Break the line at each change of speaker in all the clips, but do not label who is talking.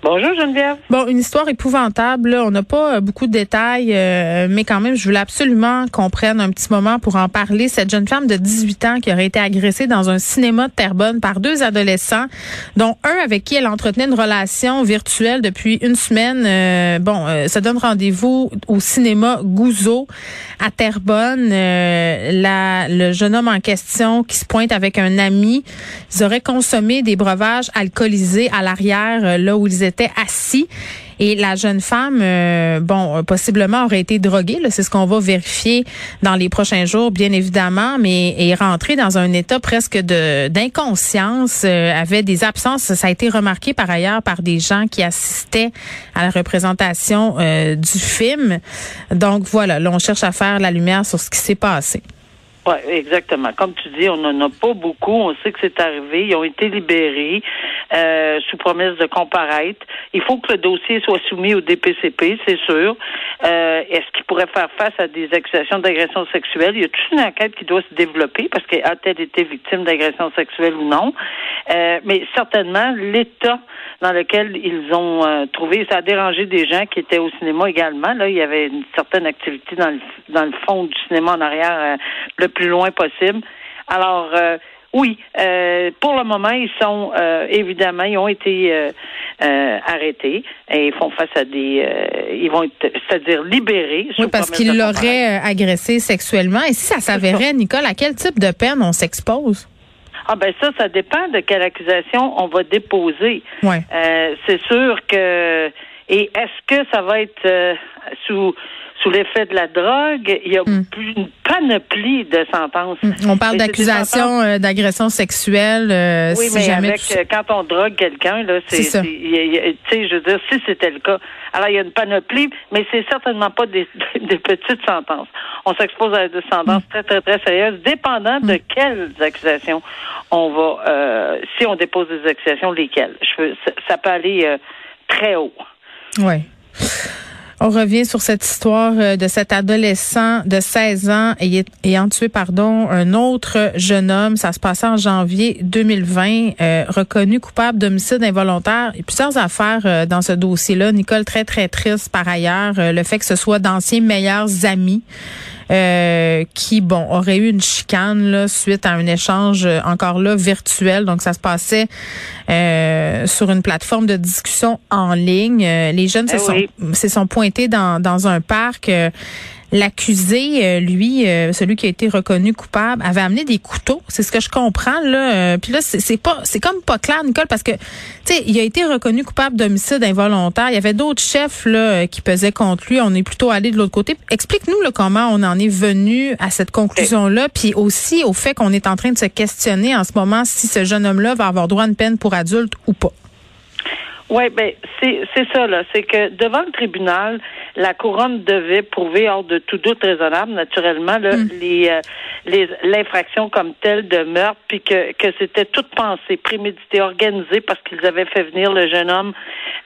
Bonjour, Geneviève.
Bon, une histoire épouvantable. là. On n'a pas euh, beaucoup de détails, euh, mais quand même, je voulais absolument qu'on prenne un petit moment pour en parler. Cette jeune femme de 18 ans qui aurait été agressée dans un cinéma de Terrebonne par deux adolescents, dont un avec qui elle entretenait une relation virtuelle depuis une semaine. Euh, bon, euh, ça donne rendez-vous au cinéma Gouzeau à Terrebonne. Euh, le jeune homme en question qui se pointe avec un ami, ils auraient consommé des breuvages alcoolisés à l'arrière, euh, là où ils étaient assis. Et la jeune femme, euh, bon, euh, possiblement aurait été droguée. C'est ce qu'on va vérifier dans les prochains jours, bien évidemment, mais est rentrée dans un état presque d'inconscience, euh, avait des absences. Ça a été remarqué par ailleurs par des gens qui assistaient à la représentation du film. Donc voilà, là, on cherche à faire la lumière sur ce qui s'est passé.
Oui, exactement. Comme tu dis, on n'en a pas beaucoup. On sait que c'est arrivé. Ils ont été libérés euh, sous promesse de comparaître. Il faut que le dossier soit soumis au DPCP, c'est sûr. Euh, Est-ce qu'il pourrait faire face à des accusations d'agression sexuelle? Il y a toute une enquête qui doit se développer parce qu'a-t-elle été victime d'agression sexuelle ou non? Euh, mais certainement, l'état dans lequel ils ont euh, trouvé, ça a dérangé des gens qui étaient au cinéma également. Là, il y avait une certaine activité dans le, dans le fond du cinéma en arrière, euh, le plus loin possible. Alors, euh, oui, euh, pour le moment, ils sont euh, évidemment, ils ont été euh, arrêtés et ils font face à des, euh, ils vont être, c'est-à-dire libérés.
Oui, parce
promesse
qu'il
de
l'aurait euh, agressé sexuellement. Et si ça s'avérait, Nicole, à quel type de peine on s'expose?
Ah ben ça, ça dépend de quelle accusation on va déposer.
Ouais.
Euh, c'est sûr que et est-ce que ça va être euh, sous sous l'effet de la drogue Il y a
Hmm.
une panoplie de sentences.
On parle
Mais c'est des
d'accusation
sentences-
euh, d'agression sexuelle. euh,
Oui,
si
mais
jamais
avec euh, quand on drogue quelqu'un là, c'est
C'est
je veux dire, si c'était le cas, alors il y a une panoplie, mais c'est certainement pas des, des petites sentences. On s'expose à des sentences
Mm.
très très très sérieuses, dépendant de quelles accusations on va, euh, si on dépose des accusations, lesquelles. Je veux, ça, ça peut aller très haut.
Ouais. On revient sur cette histoire euh, de cet adolescent de 16 ans ayant, tué pardon un autre jeune homme. Ça se passait en janvier 2020, euh, reconnu coupable d'homicide involontaire. Il y a plusieurs affaires euh, dans ce dossier-là. Nicole très très triste par ailleurs. Le fait que ce soit d'anciens meilleurs amis. Euh, qui bon aurait eu une chicane là suite à un échange euh, encore là virtuel. Donc ça se passait euh, sur une plateforme de discussion en ligne. Les jeunes se
Eh
sont se sont pointés dans dans un parc L'accusé, euh, lui, euh, celui qui a été reconnu coupable, avait amené des couteaux. C'est ce que je comprends là. Euh, Puis là, c'est pas, c'est comme pas clair, Nicole, parce que tu sais, il a été reconnu coupable d'homicide involontaire. Il y avait d'autres chefs là qui pesaient contre lui. On est plutôt allé de l'autre côté. Explique-nous là, comment on en est venu à cette conclusion-là, puis aussi au fait qu'on est en train de se questionner en ce moment si ce jeune homme-là va avoir droit à une peine pour adulte ou pas.
Oui, ben c'est c'est ça là, c'est que devant le tribunal, la couronne devait prouver hors de tout doute raisonnable, naturellement, là, les euh, les l'infraction comme telle de meurtre, puis que que c'était toute pensée, prémédité, organisé parce qu'ils avaient fait venir le jeune homme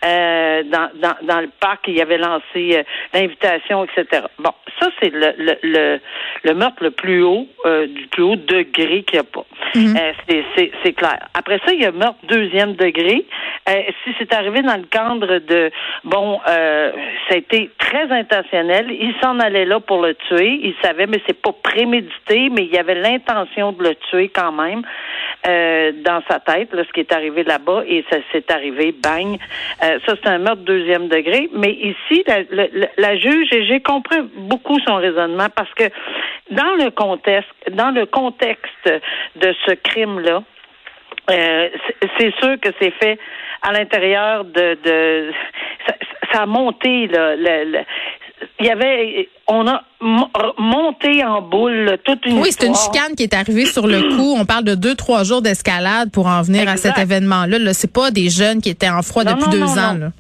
euh, dans, dans dans le parc, il avait lancé euh, l'invitation, etc. Bon, ça c'est le, le le le meurtre le plus haut euh, du plus haut degré qu'il n'y a pas. Euh, c'est c'est c'est clair. Après ça, il y a meurtre deuxième degré. Euh, si c'est arrivé dans le cadre de bon, euh, ça a été très intentionnel. Il s'en allait là pour le tuer. Il savait, mais c'est pas prémédité, mais il y avait l'intention de le tuer quand même euh, dans sa tête, là, ce qui est arrivé là-bas, et ça s'est arrivé, bang. Euh, ça, c'est un meurtre deuxième degré. Mais ici, la, la, la juge, et j'ai compris beaucoup son raisonnement, parce que dans le contexte, dans le contexte de ce crime-là, euh, c'est sûr que c'est fait à l'intérieur de, de ça, ça, a monté là, le, le, il y avait on a monté en boule toute une
Oui, c'est une chicane qui est arrivée sur le coup. On parle de deux, trois jours d'escalade pour en venir exact. à cet événement-là. -là, c'est pas des jeunes qui étaient en froid
non,
depuis
non,
deux
non,
ans.
Non.
Là.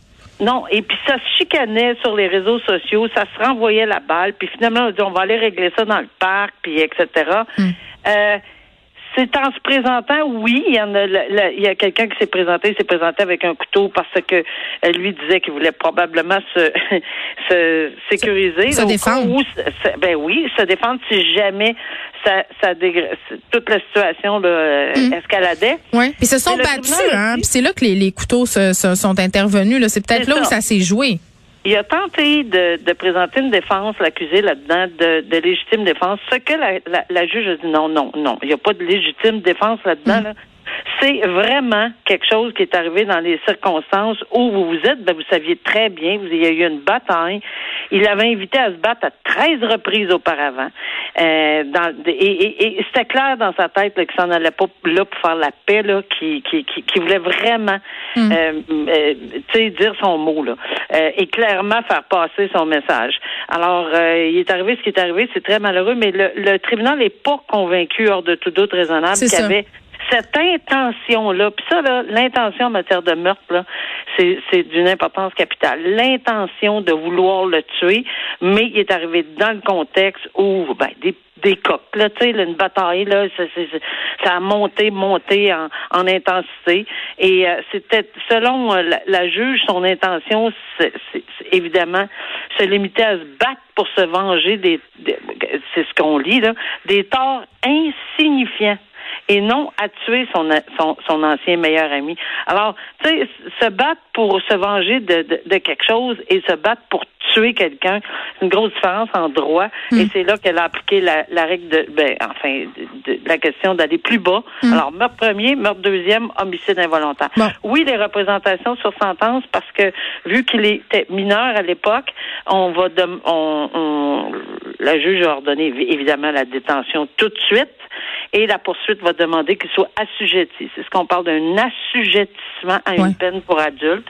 Non, et puis ça se chicanait sur les réseaux sociaux, ça se renvoyait la balle, puis finalement on dit on va aller régler ça dans le parc, puis etc.
Mm.
Euh, c'est en se présentant, oui, il y en a, il y a quelqu'un qui s'est présenté, il s'est présenté avec un couteau parce que lui disait qu'il voulait probablement se, se sécuriser.
Se, se défendre.
Où, ben oui, se défendre si jamais ça, ça toute la situation là, mm. escaladait.
Oui. Puis se sont battus, hein. Puis c'est là que les, les couteaux se, se sont intervenus. C'est peut-être là ça. où ça s'est joué.
Il a tenté de, de présenter une défense, l'accusé là-dedans, de, de, légitime défense. Ce que la, la, la, juge a dit non, non, non. Il n'y a pas de légitime défense là-dedans.
Mm.
Là. C'est vraiment quelque chose qui est arrivé dans les circonstances où vous vous êtes. Ben, vous saviez très bien, il y a eu une bataille. Il avait invité à se battre à 13 reprises auparavant. Euh, dans, et, et, et c'était clair dans sa tête qu'il s'en allait pas là pour faire la paix, là, qui, qui, qui, qui voulait vraiment
mm.
euh, euh, dire son mot là, euh, et clairement faire passer son message. Alors, euh, il est arrivé ce qui est arrivé, c'est très malheureux, mais le, le tribunal n'est pas convaincu, hors de tout doute raisonnable, qu'il y avait cette intention-là, puis ça, l'intention en matière de meurtre, c'est, d'une importance capitale. L'intention de vouloir le tuer, mais il est arrivé dans le contexte où, ben, des des coques, là, tu sais, une bataille, là, ça, ça a monté, monté en, en intensité. Et euh, c'était, selon euh, la, la, juge, son intention, c'est, évidemment, se limiter à se battre pour se venger des, des c'est ce qu'on lit, là, des torts insignifiants et non à tuer son, son, son ancien meilleur ami. Alors, tu sais, se battre pour se venger de, de, de, quelque chose et se battre pour tuer quelqu'un, c'est une grosse différence en droit.
Mm.
Et c'est là qu'elle a appliqué la, la règle de, ben, enfin, de, de la question d'aller plus bas.
Mm.
Alors, meurtre premier, meurtre deuxième, homicide involontaire.
Bon.
Oui, les représentations sur sentence, parce que vu qu'il était mineur à l'époque, on va, de, on, on, la juge a ordonné évidemment la détention tout de suite et la poursuite va demander qu'il soit assujetti. C'est ce qu'on parle d'un assujettissement à une peine pour adulte.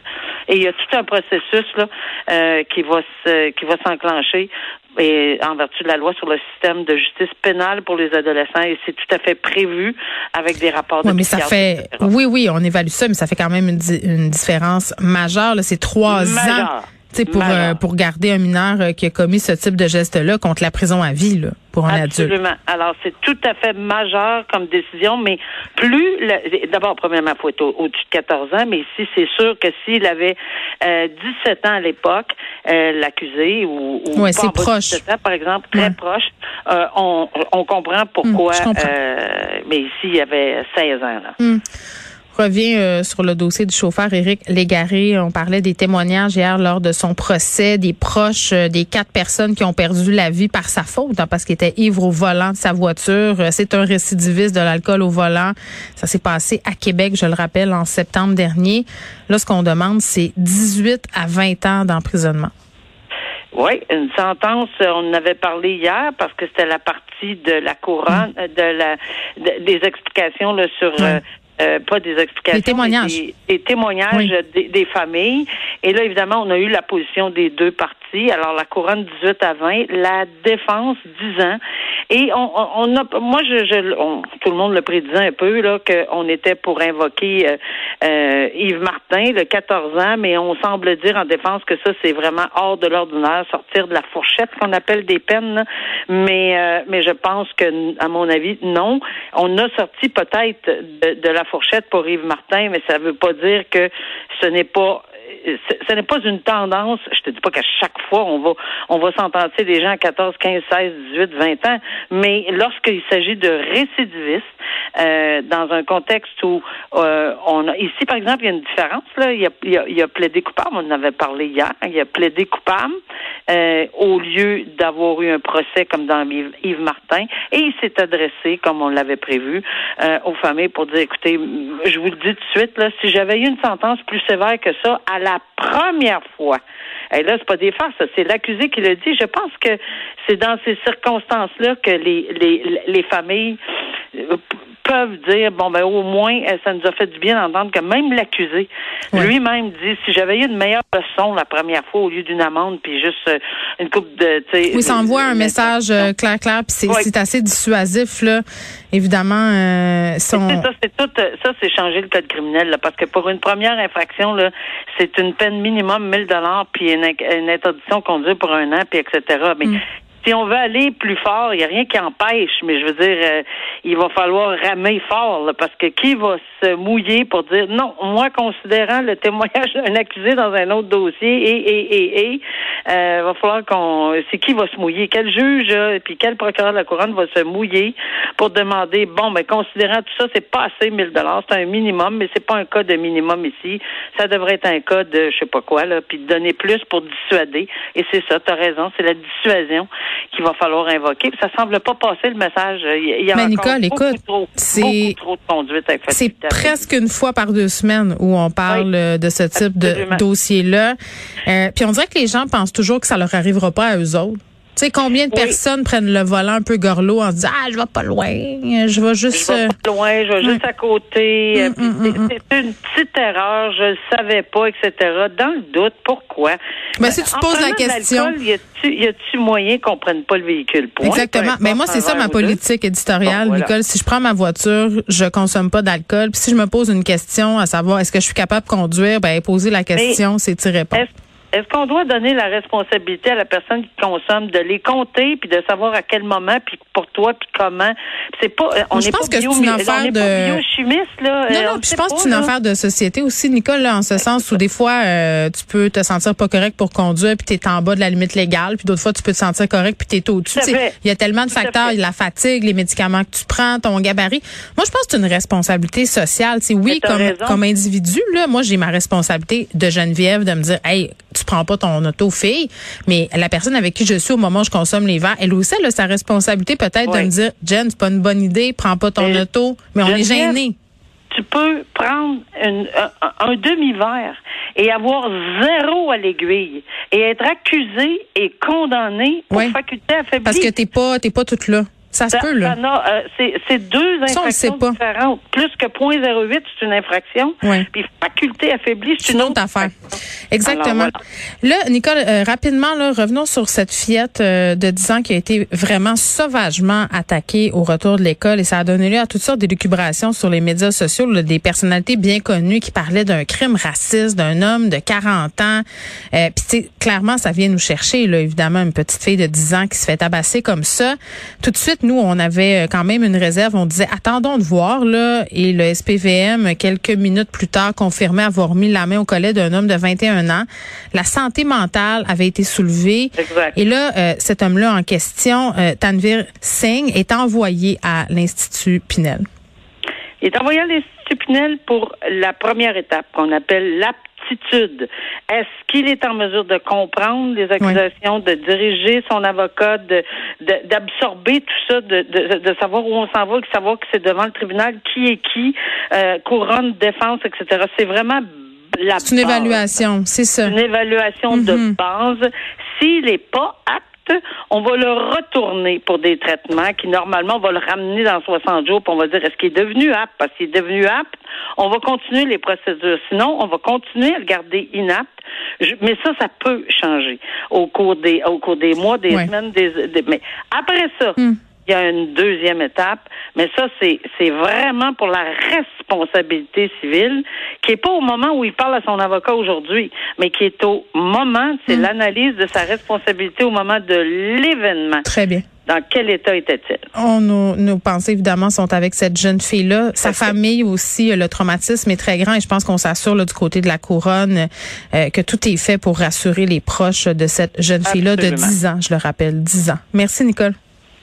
Et il y a tout un processus là euh, qui va se, qui va s'enclencher et en vertu de la loi sur le système de justice pénale pour les adolescents et c'est tout à fait prévu avec des rapports de
oui, mais ça fait
etc.
oui oui on évalue ça mais ça fait quand même une, une différence majeure c'est trois ans T'sais, pour euh, pour garder un mineur euh, qui a commis ce type de geste-là contre la prison à vie là, pour un
Absolument.
adulte.
Alors c'est tout à fait majeur comme décision, mais plus d'abord premièrement faut être au-dessus de 14 ans, mais ici c'est sûr que s'il avait euh, 17 ans à l'époque, euh, l'accusé ou, ou
ouais, c'est proche,
ans, par exemple, très
ouais.
proche, euh, on, on comprend pourquoi.
Comprends.
mais ici il y avait 16 ans là.
Mmh revient euh, sur le dossier du chauffeur Éric Légaré. On parlait des témoignages hier lors de son procès, des proches euh, des quatre personnes qui ont perdu la vie par sa faute, hein, parce qu'il était ivre au volant de sa voiture. Euh, C'est un récidiviste de l'alcool au volant. Ça s'est passé à Québec, je le rappelle, en septembre dernier. Là, ce qu'on demande, c'est 18 à 20 ans d'emprisonnement.
Oui, une sentence, on en avait parlé hier parce que c'était la partie de la couronne, de la de, des explications là, sur. Euh, pas des explications,
des témoignages,
des, des témoignages
oui.
des, des, familles. Et là, évidemment, on a eu la position des deux parties. Alors, la couronne 18 à 20, la défense 10 ans. Et on, on a, moi, je, je on, tout le monde le prédisait un peu là qu'on était pour invoquer euh, euh, Yves Martin, le 14 ans, mais on semble dire en défense que ça c'est vraiment hors de l'ordinaire, sortir de la fourchette qu'on appelle des peines. Là. Mais euh, mais je pense que, à mon avis, non. On a sorti peut-être de, de la fourchette pour Yves Martin, mais ça ne veut pas dire que ce n'est pas ce n'est pas une tendance. Je te dis pas qu'à chaque fois on va on va sentencer des gens à 14, 15, 16, 18, 20 ans, mais lorsqu'il s'agit de récidivistes, euh, dans un contexte où euh, on a ici, par exemple, il y a une différence. Là, il a, il a, il a plaidé coupable. On en avait parlé hier. Il a plaidé coupable euh, au lieu d'avoir eu un procès comme dans Yves Martin, et il s'est adressé, comme on l'avait prévu, euh, aux familles pour dire écoutez, je vous le dis tout de suite, là, si j'avais eu une sentence plus sévère que ça à la première fois. Et là, c'est pas des farces, c'est l'accusé qui le dit. Je pense que c'est dans ces circonstances-là que les, les, les familles euh, peuvent dire bon ben au moins euh, ça nous a fait du bien d'entendre que même l'accusé lui-même dit si j'avais eu une meilleure leçon la première fois au lieu d'une amende puis juste euh, une coupe de
oui ça envoie un message euh, clair clair puis c'est assez dissuasif là. Évidemment euh, son...
ça c'est tout ça c'est changer le code criminel là, parce que pour une première infraction là c'est une peine minimum 1000 dollars puis une, une interdiction conduite pour un an puis etc mais mm si on veut aller plus fort, il n'y a rien qui empêche, mais je veux dire, euh, il va falloir ramer fort, parce que qui va se mouiller pour dire non, moi, considérant le témoignage d'un accusé dans un autre dossier, et, et, et, et, euh, va falloir qu'on. C'est qui va se mouiller? Quel juge, et puis quel procureur de la couronne va se mouiller pour demander, bon, mais considérant tout ça, c'est pas assez 1000 dollars, c'est un minimum, mais c'est pas un cas de minimum ici. Ça devrait être un cas de je sais pas quoi, là, puis de donner plus pour dissuader. Et c'est ça, tu as raison, c'est la dissuasion qu'il va falloir invoquer. Ça semble pas passer le message. Il y a
Mais Nicole, écoute,
c'est trop de conduite avec
C'est presque une fois par deux semaines où on parle de ce type de dossier-là. Euh, puis on dirait que les gens pensent toujours que ça leur arrivera pas à eux autres. Tu sais, combien de personnes prennent le volant un peu gorlot en disant Ah, je vais pas loin, je vais juste.
Je vais pas loin, je vais juste à côté. Mm, mm, mm, c'est une petite erreur, je le savais pas, etc. Dans le doute, pourquoi?
Mais si tu poses la question.
Y a-tu moyen qu'on prenne pas le véhicule?
Exactement. Mais moi, c'est ça ma politique éditoriale, Nicole. Si je prends ma voiture, je consomme pas d'alcool. Puis si je me pose une question à savoir est-ce que je suis capable de conduire, ben poser la question, c'est tirer pas.
Est-ce qu'on doit donner la responsabilité à la personne qui consomme de les compter puis de savoir à quel moment puis pour toi puis comment? C'est pas on
je pense
pas
que c'est une affaire de
biochimiste là.
Non non, je pense que c'est une affaire de société aussi Nicole en ce sens où des fois euh, tu peux te sentir pas correct pour conduire puis tu es en bas de la limite légale puis d'autres fois tu peux te sentir correct puis tu es au-dessus. Il y a tellement de facteurs, la fatigue, les médicaments que tu prends, ton gabarit. Moi je pense que c'est une responsabilité sociale, c'est oui comme comme individu là, moi j'ai ma responsabilité de Geneviève de me dire hey tu prends pas ton auto fille, mais la personne avec qui je suis au moment où je consomme les verres, elle aussi elle a sa responsabilité peut-être de me dire Jen, c'est pas une bonne idée, prends pas ton auto, mais on est gêné.
Tu peux prendre un, demi-verre et avoir zéro à l'aiguille et être accusé et condamné pour faculté affaiblie.
Parce que t'es pas t'es pas toute là. Ça se peut, là.
Euh, c'est deux infractions différentes. Plus que 0.08, c'est une infraction. Oui. Puis faculté affaiblie, c'est une, autre affaire.
Exactement. Là, Nicole, euh, rapidement, là, revenons sur cette fillette euh, de 10 ans qui a été vraiment sauvagement attaquée au retour de l'école et ça a donné lieu à toutes sortes d'élucubrations sur les médias sociaux, là, des personnalités bien connues qui parlaient d'un crime raciste d'un homme de 40 ans. Euh, Puis clairement, ça vient nous chercher, là, évidemment, une petite fille de 10 ans qui se fait tabasser comme ça. Tout de suite, nous, on avait euh, quand même une réserve. On disait, attendons de voir, là. Et le SPVM, quelques minutes plus tard, confirmait avoir mis la main au collet d'un homme de 21 ans. La santé mentale avait été soulevée.
Exact.
Et là, euh, cet homme-là en question, euh, Tanvir Singh, est envoyé à l'Institut Pinel.
Il est envoyé à l'Institut Pinel pour la première étape qu'on appelle est-ce qu'il est en mesure de comprendre les accusations, de diriger son avocat, d'absorber tout ça, de, savoir où on s'en va, de savoir que c'est devant le tribunal, qui est qui, euh, couronne, défense, etc. C'est vraiment la
C'est une évaluation, c'est ça.
Une évaluation de mm-hmm. base. S'il n'est pas apte on va le retourner pour des traitements qui, normalement, on va le ramener dans 60 jours, puis on va dire, est-ce qu'il est devenu apte? Parce qu'il est devenu apte, on va continuer les procédures. Sinon, on va continuer à le garder inapte. mais ça, ça peut changer au cours des, au cours des mois, des semaines, des, mais après ça, hmm il y a une deuxième étape, mais ça, c'est, c'est vraiment pour la responsabilité civile, qui est pas au moment où il parle à son avocat aujourd'hui, mais qui est au moment, c'est hmm. l'analyse de sa responsabilité au moment de l'événement.
Très bien.
Dans quel état était-il?
On, nos, nos, pensées, évidemment, sont avec cette jeune fille-là. Sa famille aussi, le traumatisme est très grand et je pense qu'on s'assure du côté de la couronne euh, que tout est fait pour rassurer les proches de cette jeune fille-là de 10 ans, je le rappelle, 10 ans. Merci, Nicole.